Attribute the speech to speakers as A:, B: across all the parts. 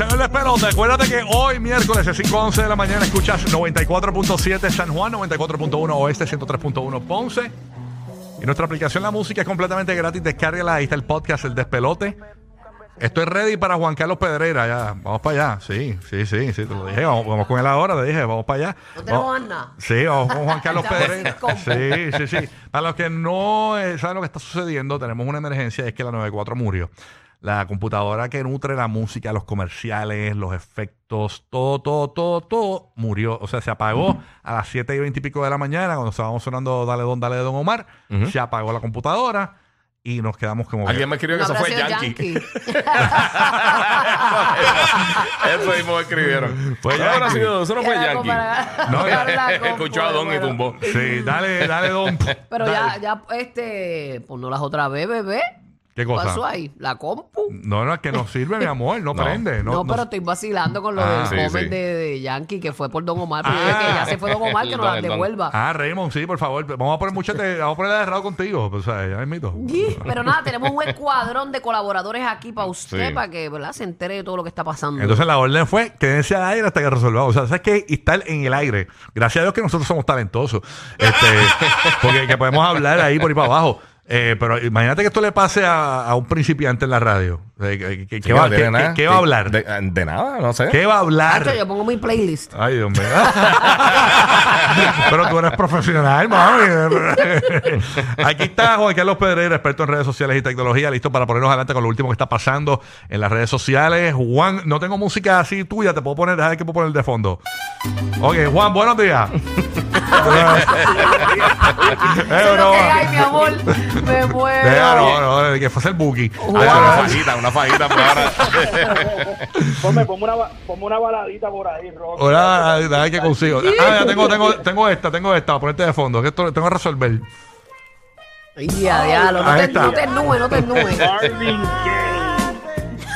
A: El despelote, acuérdate que hoy miércoles de 5 a 11 de la mañana escuchas 94.7 San Juan, 94.1 Oeste, 103.1 Ponce. Y nuestra aplicación La Música es completamente gratis. Descárgala, ahí está el podcast, el despelote. Estoy ready para Juan Carlos Pedrera, ya. Vamos para allá. Sí, sí, sí, sí, te lo dije. Vamos, vamos con él ahora, te dije, vamos para allá.
B: No tenemos.
A: Sí, vamos con Juan Carlos Pedrera. Sí, sí, sí. Para los que no eh, saben lo que está sucediendo, tenemos una emergencia, es que la 94 murió. La computadora que nutre la música, los comerciales, los efectos, todo, todo, todo, todo murió. O sea, se apagó a las 7 y 20 y pico de la mañana cuando estábamos sonando Dale Don, Dale Don Omar. Se apagó la computadora y nos quedamos como...
C: Alguien me escribió que eso fue Yankee.
B: Yankee.
C: eso mismo me escribieron.
A: Fue
C: No habrá
A: Yankee.
C: sido- eso no fue
B: Era
C: Yankee.
A: No,
B: para-
C: Escuchó a Don y tumbó.
A: Sí, dale, dale Don.
B: Pero
A: Dale.
B: ya, ya, este, pues no las otra vez, bebé.
A: ¿Qué
B: ¿Qué
A: cosa?
B: pasó ahí? La compu.
A: No, no, es que no sirve, mi amor, no,
C: No.
A: prende.
B: No,
A: No,
B: pero
A: no-
B: estoy vacilando con lo
A: Ah,
B: del
C: sí.
B: De, de Yankee que fue por Don Omar. Pero yo dije
A: Ah.
B: que ya se fue Don Omar, que
C: El
B: nos
C: don,
B: las
C: el don.
B: devuelva.
A: Ah, Raymond, sí, por favor. Vamos a poner mucho, te- vamos a poner de errado contigo. Pues, o sea, ya mito.
B: Sí, Pero nada, tenemos un escuadrón de colaboradores aquí para usted,
C: Sí.
B: para que ¿verdad? se entere de todo lo que está pasando.
A: Entonces la orden fue quédense al aire hasta que resolvamos. O sea, sabes que estar en el aire. Gracias a Dios que nosotros somos talentosos. Este, porque que podemos hablar ahí por ahí para abajo. Eh, pero imagínate que esto le pase a, a un principiante en la radio. Eh, ¿Qué, qué-
C: Sí,
A: qué va,
C: no tiene
A: qué-
C: nada.
A: qué- qué va a hablar?
C: De, de nada, no sé.
A: ¿Qué va a hablar?
B: Yo pongo mi playlist.
A: Ay, Dios mío. Pero tú eres profesional, mami. Aquí está Juan Carlos Pedreira, experto en redes sociales y tecnología, listo para ponernos adelante con lo último que está pasando en las redes sociales. Juan, no tengo música así tuya, te puedo poner, déjame que puedo poner de fondo. Ok, Juan, buenos días. Eh,
B: Eso es lo
A: broma.
B: que hay, mi amor. Me muero.
A: Deja, no, no, que fuese el bookie.
C: Ah, una fajita, una fajita por ahora.
D: Ponme, ponme, una, ba- ponme una baladita por ahí,
A: que consigo. Ah, ya tengo, tengo, tengo esta, tengo esta, para ponerte de fondo, que esto lo tengo que resolver.
B: Diablo, no te, no te no.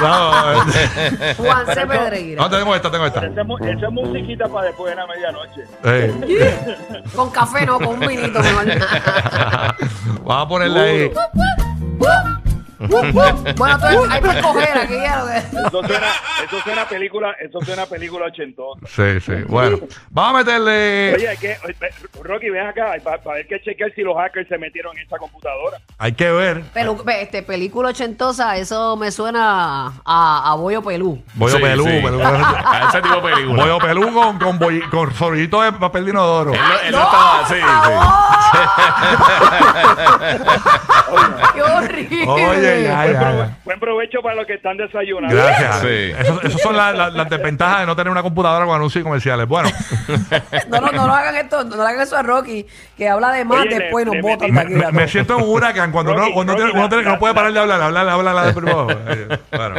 A: No,
B: Juan C. Pedreira.
A: no, tengo esta, tengo esta.
D: Esa es, mu- esa es musiquita para después de la medianoche.
A: Eh.
B: Con café, no, con un vinito. mejor.
A: Vamos a ponerle ahí.
B: Bueno, entonces hay que escoger aquí. ya lo que-
D: Eso suena, eso suena a película, eso suena a película ochentosa.
A: Sí, sí. Bueno, vamos a meterle.
D: Oye, hay que, Rocky, ven acá, para ver que chequear si los hackers se metieron en esa computadora.
A: Hay que ver.
B: Este, película ochentosa, eso me suena a, a Bollo Pelú.
A: Bollo
C: Sí,
A: pelú,
C: sí.
A: pelú.
C: A ese tipo de película.
A: Bollo pelú con, con, con sorbito de papel de inodoro.
C: Él no, él no estaba así,
B: ¡Qué horrible!
A: Oye,
D: Buen,
A: ya,
D: prove-
A: ya.
D: buen provecho para los que están desayunando.
A: Gracias.
C: Sí.
A: Eso- Esas son las desventajas de no tener una computadora con anuncios comerciales. Bueno,
B: No, no, no lo hagan esto, no le hagan eso a Rocky, que habla de más,
D: Oye, le-
B: después nos botan
A: me, siento en un huracán cuando
D: Rocky,
A: tiene- uno, tiene-
D: la-
A: no puede parar de hablar, hablar, hablar, hablar de primero. Eh, Bueno.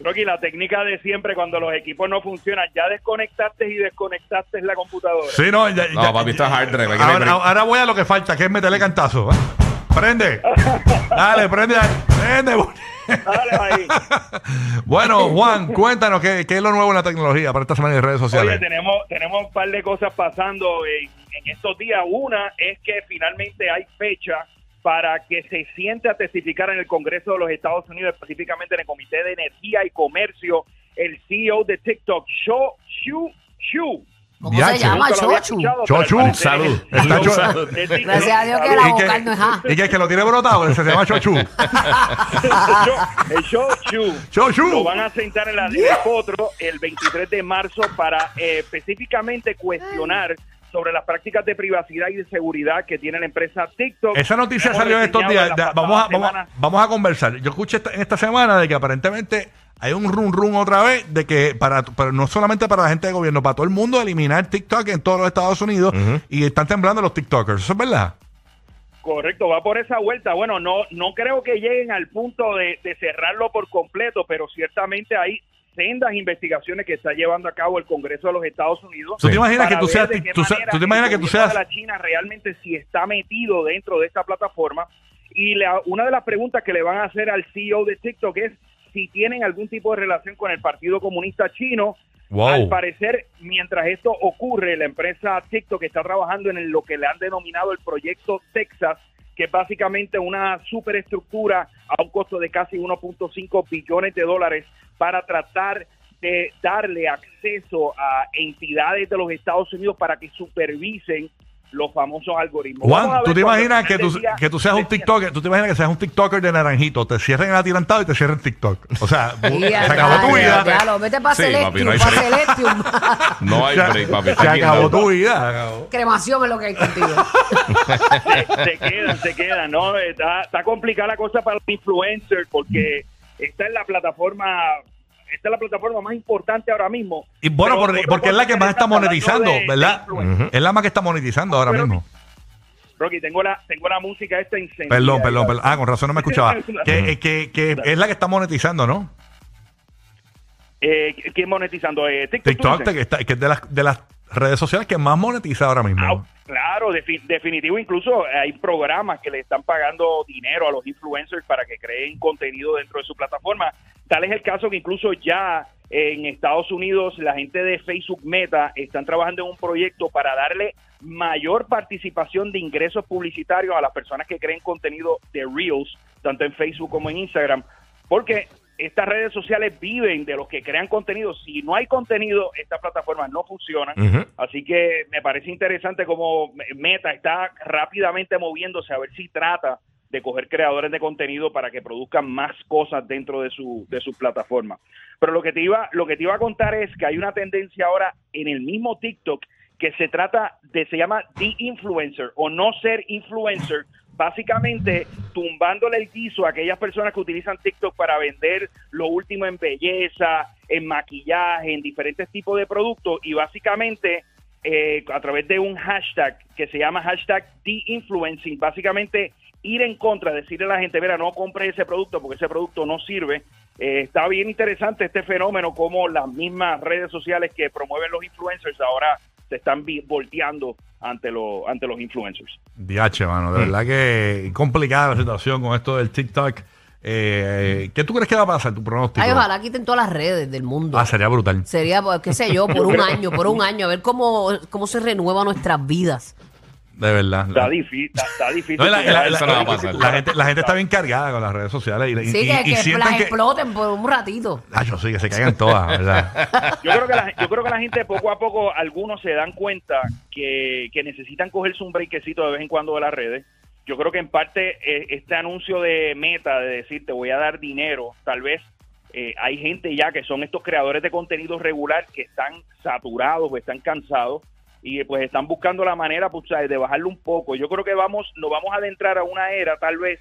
D: Rocky, la técnica de siempre cuando los equipos no funcionan, ya desconectaste y desconectaste la computadora.
A: Sí, no, ya,
C: No,
A: ya-
C: papi, está hard drive,
A: Ahora, ahora voy a lo que falta, que es meterle cantazo. Prende. Dale, prende. Prende.
D: Dale ahí.
A: bueno, Juan, cuéntanos qué, qué es lo nuevo en la tecnología para esta semana de redes
D: Oye,
A: sociales.
D: tenemos, tenemos un par de cosas pasando en, en estos días. Una es que finalmente hay fecha para que se siente a testificar en el Congreso de los Estados Unidos, específicamente en el Comité de Energía y Comercio, el CEO de TikTok, Shou Shu Shu.
B: ¿Cómo se llama? Chochu.
A: Chochu.
C: Salud.
A: Está cho-
C: salud.
D: es- es-
B: Gracias a Dios que la vocal no es
A: que, y que el que lo tiene brotado se llama Chochu.
D: el show
A: Chochu.
D: lo van a sentar en la el potro el 23 de marzo para eh, específicamente cuestionar sobre las prácticas de privacidad y de seguridad que tiene la empresa TikTok.
A: Esa noticia
D: Hemos
A: salió en estos
D: reseñado
A: días.
D: en
A: Ya,
D: las
A: Vamos a,
D: pasadas
A: vamos, a-
D: semanas.
A: vamos a conversar. Yo escuché esta- en esta semana de que aparentemente hay un run run otra vez de que para, para- no solamente para la gente de gobierno, para todo el mundo eliminar TikTok en todos los Estados Unidos y están temblando los TikTokers. ¿Eso es verdad?
D: Correcto, va por esa vuelta. Bueno, no, no creo que lleguen al punto de, de cerrarlo por completo, pero ciertamente hay sendas investigaciones que está llevando a cabo el Congreso de los Estados Unidos.
A: ¿Tú te imaginas que tú seas tú se-
D: manera
A: tú te imaginas que tú seas-
D: la China realmente si está metido dentro de esta plataforma? Y la- una de las preguntas que le van a hacer al CEO de TikTok es si tienen algún tipo de relación con el Partido Comunista Chino.
A: Wow.
D: Al parecer, mientras esto ocurre, la empresa TikTok está trabajando en lo que le han denominado el proyecto Texas, que es básicamente una superestructura a un costo de casi 1.5 billones de dólares para tratar de darle acceso a entidades de los Estados Unidos para que supervisen los famosos algoritmos.
A: Juan, ¿tú te imaginas que tú,
D: día
A: que tú seas un TikToker? ¿Tú te imaginas que seas un TikToker de naranjito? Te cierren el atirantado y te cierren TikTok. O sea, se acabó tu vida.
B: Lo vete para
C: Sí,
B: Celestium,
C: no hay
B: para
C: break.
B: Celestium.
C: No hay
A: Se-
C: break, papi.
A: Se acabó tu vida. acabó.
B: Cremación es lo que hay contigo.
D: se, se quedan, se quedan, ¿no? Está, está complicada la cosa para los influencers porque esta es la plataforma, esta es la plataforma más importante ahora mismo.
A: Y bueno, por- porque es la que más está monetizando,
D: de- de
A: ¿verdad? Es la más que está monetizando ahora
D: Pero-
A: mismo.
D: Rocky, tengo la, tengo la música esta encendida.
A: Perdón, perdón, perdón. Ah, con razón no me escuchaba. que,
D: Eh,
A: que, que es la que está monetizando, ¿no?
D: Eh, ¿Quién monetizando? Eh, TikTok.
A: TikTok, que, está, que es de las, de las redes sociales que más monetiza ahora mismo.
D: Ah, claro, defi- definitivo. Incluso hay programas que le están pagando dinero a los influencers para que creen contenido dentro de su plataforma. Tal es el caso que incluso ya en Estados Unidos la gente de Facebook Meta están trabajando en un proyecto para darle mayor participación de ingresos publicitarios a las personas que creen contenido de Reels, tanto en Facebook como en Instagram, porque estas redes sociales viven de los que crean contenido. Si no hay contenido, estas plataformas no funcionan.
A: Ujú.
D: Así que me parece interesante cómo Meta está rápidamente moviéndose a ver si trata de coger creadores de contenido para que produzcan más cosas dentro de su de su plataforma. Pero lo que te iba lo que te iba a contar es que hay una tendencia ahora en el mismo TikTok que se trata de se llama de influencer o no ser influencer, básicamente tumbándole el guiso a aquellas personas que utilizan TikTok para vender lo último en belleza, en maquillaje, en diferentes tipos de productos y básicamente eh, a través de un hashtag que se llama hashtag de-influencing, básicamente ir en contra, decirle a la gente, mira, no compre ese producto porque ese producto no sirve. Eh, está bien interesante este fenómeno, como las mismas redes sociales que promueven los influencers ahora se están volteando ante, lo, ante los influencers.
A: DH, mano. De verdad que complicada la situación con esto del TikTok. Eh, ¿Qué tú crees que va a pasar? Tu pronóstico.
B: Ay, ojalá quiten todas las redes del mundo.
A: Ah, sería brutal.
B: Sería, pues, qué sé yo, por un año, por un año, a ver cómo, cómo se renuevan nuestras vidas.
A: De verdad.
D: Está difícil. Está, está difícil.
A: No, la, gente, la gente está bien cargada con las redes sociales. Y, y-
B: Sí,
A: y-
B: que,
A: y
B: que
A: sienten
B: las
A: que.
B: exploten por un ratito.
A: Ah, yo sí, que se caigan todas, ¿verdad?
D: Yo creo que la, yo creo que la gente poco a poco, algunos se dan cuenta que, que necesitan cogerse un breakcito de vez en cuando de las redes. Yo creo que en parte eh, este anuncio de meta, de decir te voy a dar dinero, tal vez eh, hay gente ya que son estos creadores de contenido regular que están saturados o están cansados y pues están buscando la manera pues, ¿sabes? de bajarlo un poco. Yo creo que vamos, nos vamos a adentrar a una era tal vez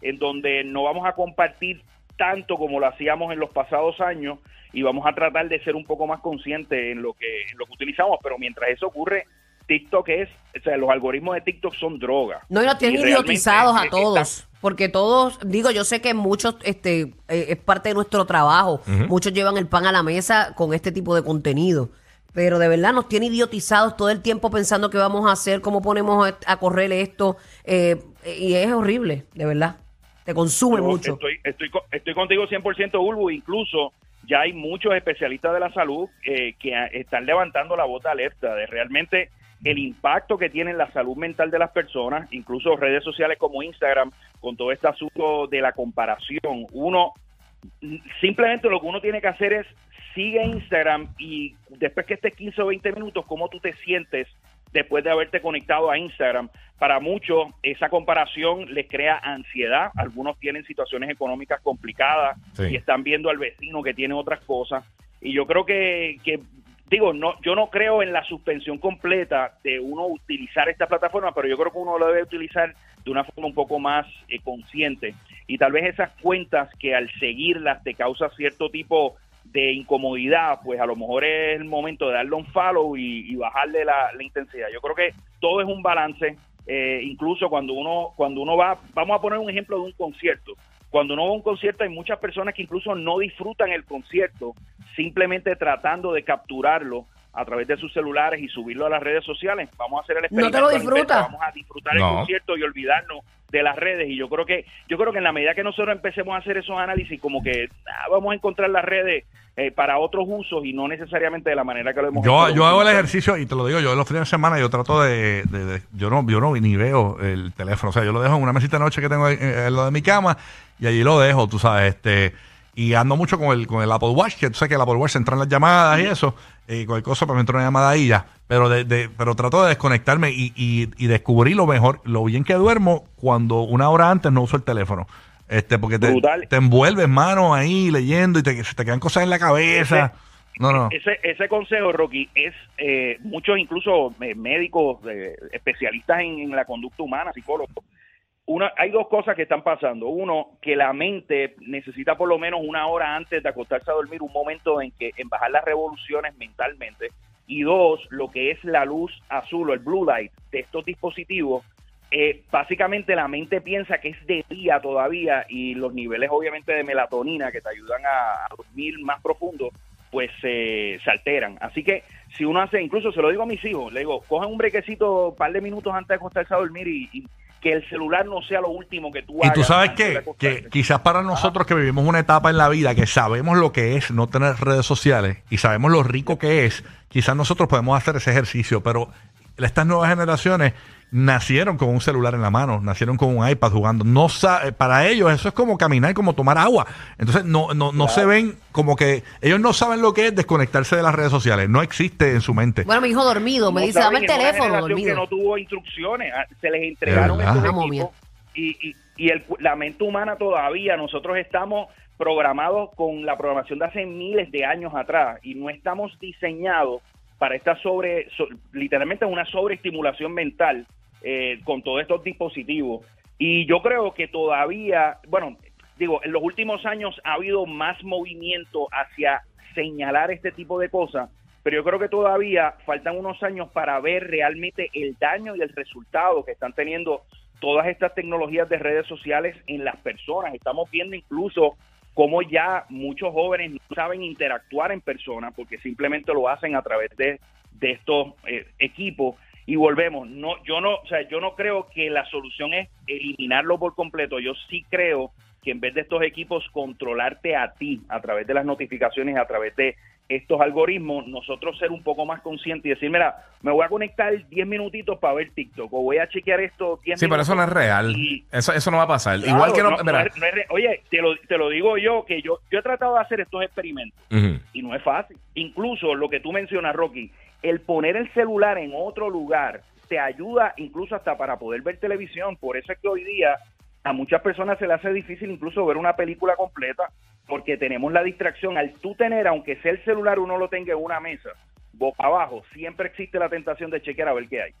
D: en donde no vamos a compartir tanto como lo hacíamos en los pasados años y vamos a tratar de ser un poco más conscientes en lo que, en lo que utilizamos, pero mientras eso ocurre, TikTok es, o sea, los algoritmos de TikTok son droga.
B: No, y nos tienen idiotizados a todos. Porque todos, digo, yo sé que muchos, este, eh, es parte de nuestro trabajo. Muchos llevan el pan a la mesa con este tipo de contenido. Pero de verdad nos tiene idiotizados todo el tiempo pensando qué vamos a hacer, cómo ponemos a- a correr esto. eh, y es horrible, de verdad. Te consume
D: Yo
B: mucho.
D: Estoy, estoy, estoy contigo 100% Ulvo, incluso ya hay muchos especialistas de la salud eh, que están levantando la voz de alerta de realmente el impacto que tiene en la salud mental de las personas, incluso redes sociales como Instagram, con todo este asunto de la comparación. Uno, simplemente lo que uno tiene que hacer es sigue Instagram y después que estés 15 o 20 minutos, cómo tú te sientes después de haberte conectado a Instagram. Para muchos, esa comparación les crea ansiedad. Algunos tienen situaciones económicas complicadas
C: Sí.
D: y están viendo al vecino que tiene otras cosas. Y yo creo que, que digo, no, yo no creo en la suspensión completa de uno utilizar esta plataforma, pero yo creo que uno lo debe utilizar de una forma un poco más eh, consciente. Y tal vez esas cuentas que al seguirlas te causa cierto tipo de incomodidad, pues a lo mejor es el momento de darle un follow y, bajarle la, la intensidad. Yo creo que todo es un balance, eh, incluso cuando uno, cuando uno va, vamos a poner un ejemplo de un concierto. Cuando uno va a un concierto hay muchas personas que incluso no disfrutan el concierto, simplemente tratando de capturarlo a través de sus celulares y subirlo a las redes sociales. Vamos a hacer el
B: No
D: experimento.
B: te lo
D: a la inversa,
B: disfrutas.
D: Vamos a disfrutar
C: No.
D: el concierto y olvidarnos de las redes y yo creo que yo creo que en la medida que nosotros empecemos a hacer esos análisis como que ah, vamos a encontrar las redes eh, para otros usos y no necesariamente de la manera que lo hemos
A: Yo,
D: hecho
A: yo hago el ejercicio y te lo digo, yo los fines de semana yo trato de, de- de- yo no yo no ni veo el teléfono, o sea, yo lo dejo en una mesita de noche que tengo en, en lo de mi cama y allí lo dejo, tú sabes, este y ando mucho con el con el Apple Watch, que tú sabes que el Apple Watch se entran las llamadas y eso, y cualquier cosa para me entra una llamada ahí ya, pero de, de- pero trato de desconectarme y, y, y descubrir lo mejor, lo bien que duermo cuando una hora antes no uso el teléfono. Este, porque te,
D: Brutal.
A: te envuelves, mano, ahí leyendo y te, se te quedan cosas en la cabeza. No, no.
D: Ese, ese consejo, Rocky, es eh, muchos incluso eh, médicos, eh, especialistas en, en la conducta humana, psicólogos. Una, hay dos cosas que están pasando. Uno, que la mente necesita por lo menos una hora antes de acostarse a dormir un momento en que en bajar las revoluciones mentalmente. Y dos, lo que es la luz azul o el blue light de estos dispositivos eh, básicamente la mente piensa que es de día todavía y los niveles obviamente de melatonina que te ayudan a, dormir más profundo pues se alteran. Así que si uno hace, incluso se lo digo a mis hijos, le digo, cojan un brequecito, un par de minutos antes de acostarse a dormir y, y que el celular no sea lo último que tú
A: Y
D: hagas.
A: tú sabes qué? que quizás para nosotros que vivimos una etapa en la vida que sabemos lo que es no tener redes sociales y sabemos lo rico que es, quizás nosotros podemos hacer ese ejercicio, pero estas nuevas generaciones nacieron con un celular en la mano, nacieron con un iPad jugando. No sa- eh, para ellos eso es como caminar, como tomar agua. Entonces no, no, no se ven como que ellos no saben lo que es desconectarse de las redes sociales. No existe en su mente.
B: Bueno, mi hijo dormido, me
D: No
B: dice, dame el teléfono, dormido.
D: que no tuvo instrucciones, ah, se les entregaron equipos y, y, y el, la mente humana todavía, nosotros estamos programados con la programación de hace miles de años atrás y no estamos diseñados para esta sobre, so- literalmente una sobreestimulación mental eh, con todos estos dispositivos. Y yo creo que todavía, bueno, digo, en los últimos años ha habido más movimiento hacia señalar este tipo de cosas, pero yo creo que todavía faltan unos años para ver realmente el daño y el resultado que están teniendo todas estas tecnologías de redes sociales en las personas. Estamos viendo incluso cómo ya muchos jóvenes no saben interactuar en persona porque simplemente lo hacen a través de, de estos eh, equipos. Y volvemos no yo no o sea yo no creo que la solución es eliminarlo por completo. Yo sí creo que en vez de estos equipos controlarte a ti a través de las notificaciones a través de estos algoritmos nosotros ser un poco más conscientes y decir mira me voy a conectar 10 minutitos para ver TikTok o voy a chequear esto 10
C: Sí, pero eso no es real.
D: y-
C: Eso, eso no va a pasar.
D: Claro,
C: Igual que no.
D: no-
C: mira.
D: no es- no es re- oye, te lo, te lo digo yo, que yo, yo he tratado de hacer estos experimentos y no es fácil. Incluso lo que tú mencionas, Rocky, el poner el celular en otro lugar te ayuda incluso hasta para poder ver televisión. Por eso es que hoy día a muchas personas se le hace difícil incluso ver una película completa porque tenemos la distracción. Al tú tener, aunque sea el celular, uno lo tenga en una mesa, boca abajo, siempre existe la tentación de chequear a ver qué hay.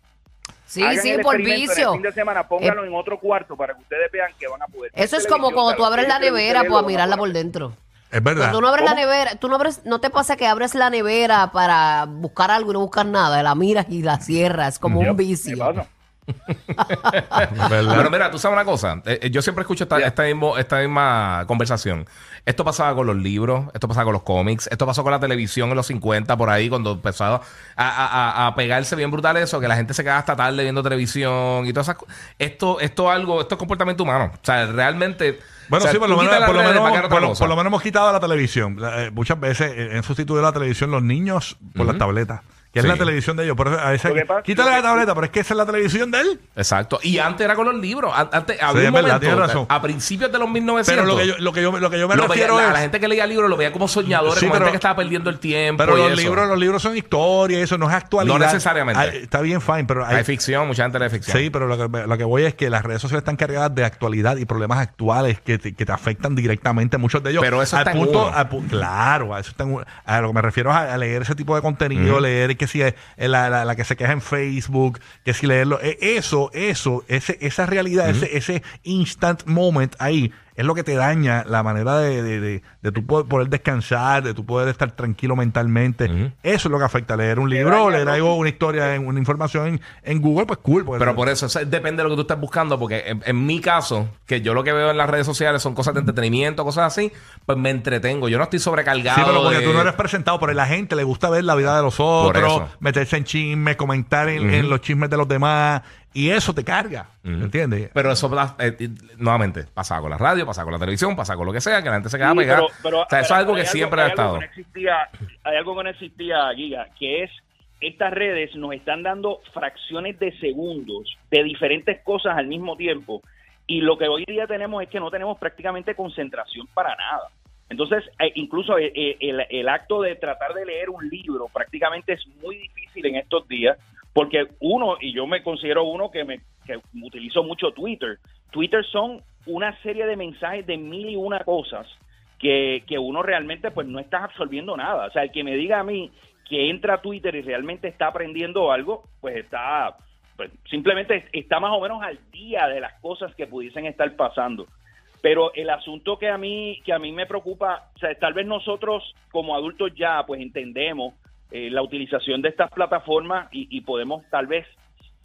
B: Sí,
D: Hagan
B: sí,
D: el
B: por vicio.
D: El fin de semana póngalo en otro cuarto para que ustedes vean que van a poder.
B: Eso es como cuando tú abres la nevera para mirarla por dentro.
A: Es verdad.
B: Cuando uno abre la
D: ¿Cómo?
B: nevera, tú no, abres, no te pasa que abres la nevera para buscar algo y no buscas nada, la miras y la cierras como un
D: ¿Qué
B: vicio.
D: pasa?
C: Pero mira, tú sabes una cosa. Eh, eh, yo siempre escucho esta, esta, mismo- esta misma conversación. Esto pasaba con los libros, esto pasaba con los cómics, esto pasó con la televisión en los 50, por ahí, cuando empezó a, a- a- a pegarse bien brutal eso, que la gente se queda hasta tarde viendo televisión y todas esas cosas. Esto, esto algo, esto es comportamiento humano. O sea, realmente.
A: Bueno,
C: o sea,
A: sí, por lo, menos, por, lo menos, por, lo, por lo hemos quitado la televisión. Eh, muchas veces eh, han sustituido la televisión los niños por las tabletas. Que
C: Sí.
A: es la televisión de ellos. Por eso, a veces,
D: Lo que pasa-
A: quítale la tableta, pero es que esa es la televisión de él.
C: Exacto. Y antes era con los libros. An- Antes había
A: es
C: un
A: verdad,
C: momento,
A: tienes razón.
C: a principios de los 1900.
A: Pero lo que yo, lo que yo, lo que yo me
C: lo veía-
A: refiero
C: la,
A: es...
C: la gente que leía libros lo veía como soñadores,
A: Sí,
C: como
A: pero-
C: gente que estaba perdiendo el tiempo.
A: Pero
C: y
A: los
C: eso.
A: libros, los libros son historia, eso no es actualidad.
C: No necesariamente.
A: Hay- está bien, fine, pero hay,
C: Hay ficción, mucha gente lee ficción.
A: Sí, pero lo que, lo que voy es que las redes sociales están cargadas de actualidad y problemas actuales que te, que te afectan directamente, muchos de ellos.
C: Pero eso
A: al
C: está en
A: punto,
C: uno.
A: al pu- Claro, a eso está en uno. A lo que me refiero es a, a leer ese tipo de contenido, leer que si es la, la- la que se queja en Facebook, que si leerlo. eh, Eso, eso, ese, esa realidad, ese, ese instant moment ahí. Es lo que te daña la manera de, de, de, de tú poder, poder descansar, de tú poder estar tranquilo mentalmente. Eso es lo que afecta. Leer un libro, leer algo, una historia, en- una información en, en Google, pues cool.
C: Pero por eso, o sea, depende de lo que tú estés buscando, porque en, en mi caso, que yo lo que veo en las redes sociales son cosas de entretenimiento, cosas así, pues me entretengo. Yo no estoy sobrecargado.
A: Sí, pero porque
C: de-
A: tú no eres presentado, pero a la gente le gusta ver la vida de los otros,
C: eso.
A: meterse en chismes, comentar en, en los chismes de los demás, y eso te carga,
C: Ujú.
A: ¿entiendes?
C: Pero eso, eh, nuevamente, pasa con la radio, pasa con la televisión, pasa con lo que sea, que la gente se queda
D: Sí,
C: pegada.
D: pero- pero
C: o sea, eso es algo
D: hay
C: que siempre ha estado.
D: que no existía, hay algo que no existía, Giga, que es estas redes nos están dando fracciones de segundos de diferentes cosas al mismo tiempo y lo que hoy día tenemos es que no tenemos prácticamente concentración para nada. Entonces, eh, incluso eh, el, el acto de tratar de leer un libro prácticamente es muy difícil en estos días porque uno, y yo me considero uno que, me, que utilizo mucho Twitter, Twitter son una serie de mensajes de mil y una cosas que, que uno realmente pues no está absorbiendo nada. O sea, el que me diga a mí que entra a Twitter y realmente está aprendiendo algo, pues está, pues simplemente está más o menos al día de las cosas que pudiesen estar pasando. Pero el asunto que a mí que a mí me preocupa, o sea, tal vez nosotros como adultos ya pues entendemos eh, la utilización de estas plataformas y, y podemos tal vez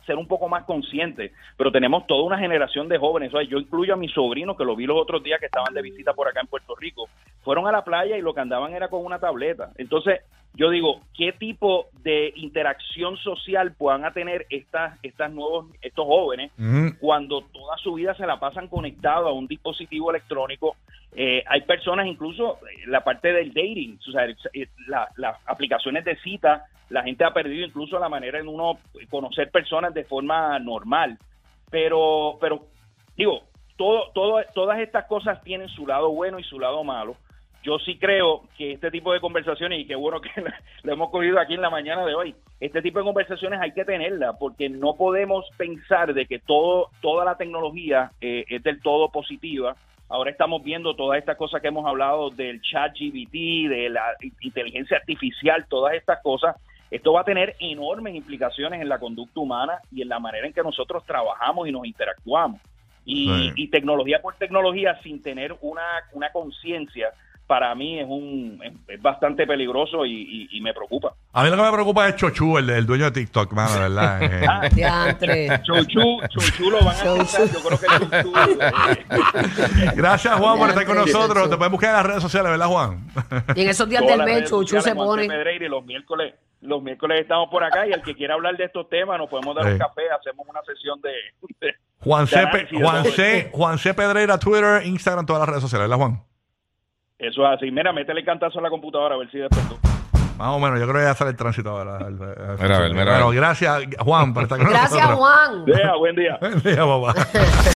D: ser un poco más conscientes, pero tenemos toda una generación de jóvenes. O yo incluyo a mis sobrinos, que lo vi los otros días que estaban de visita por acá en Puerto Rico, fueron a la playa y lo que andaban era con una tableta. Entonces, yo digo, ¿qué tipo de interacción social puedan tener estas, estas nuevos, estos jóvenes cuando toda su vida se la pasan conectado a un dispositivo electrónico. Eh, hay personas, incluso eh, la parte del dating, o sea, eh, la- las aplicaciones de cita, la gente ha perdido incluso la manera en uno conocer personas de forma normal. Pero, pero digo, todo, todo, todas estas cosas tienen su lado bueno y su lado malo. Yo sí creo que este tipo de conversaciones, y qué bueno que lo hemos cogido aquí en la mañana de hoy, este tipo de conversaciones hay que tenerla, porque no podemos pensar de que todo, toda la tecnología eh, es del todo positiva. Ahora estamos viendo todas estas cosas que hemos hablado del chat GBT, de la inteligencia artificial, todas estas cosas. Esto va a tener enormes implicaciones en la conducta humana y en la manera en que nosotros trabajamos y nos interactuamos. Y,
A: Sí.
D: y tecnología por tecnología sin tener una, una conciencia, para mí es un es, es bastante peligroso y, y- y me preocupa.
A: A mí lo que me preocupa es Chochu, el, el dueño de TikTok, mano, de ¿verdad? Eh,
D: Ah. Chochu, Chochu lo van a
B: Chochu.
D: quitar, yo creo que Chochu, eh,
A: Gracias, Juan, por estar con nosotros.
B: Chochu.
A: Te pueden buscar en las redes sociales, ¿verdad, Juan?
B: Y en esos días
D: todas
B: del mes,
D: sociales,
B: se pone.
D: Pedreira, los miércoles, los miércoles estamos por acá y el que quiera hablar de estos temas nos podemos dar
A: Sí.
D: un café, hacemos una sesión de, de-
A: Juan C.
D: de
A: Juan C. Juan C. Pedreira, Twitter, Instagram, todas las redes sociales, ¿verdad, Juan?
D: Eso es así. Mira, métele cantazo a la computadora a ver si despertó.
A: Más o menos, yo creo que ya sale el tránsito ahora. El- el-
C: Mira a ver, mira a
A: Bueno,
C: ver.
A: gracias, Juan, por estar con
B: Gracias,
A: nosotros.
B: Juan.
D: Buen día.
A: Buen día, papá.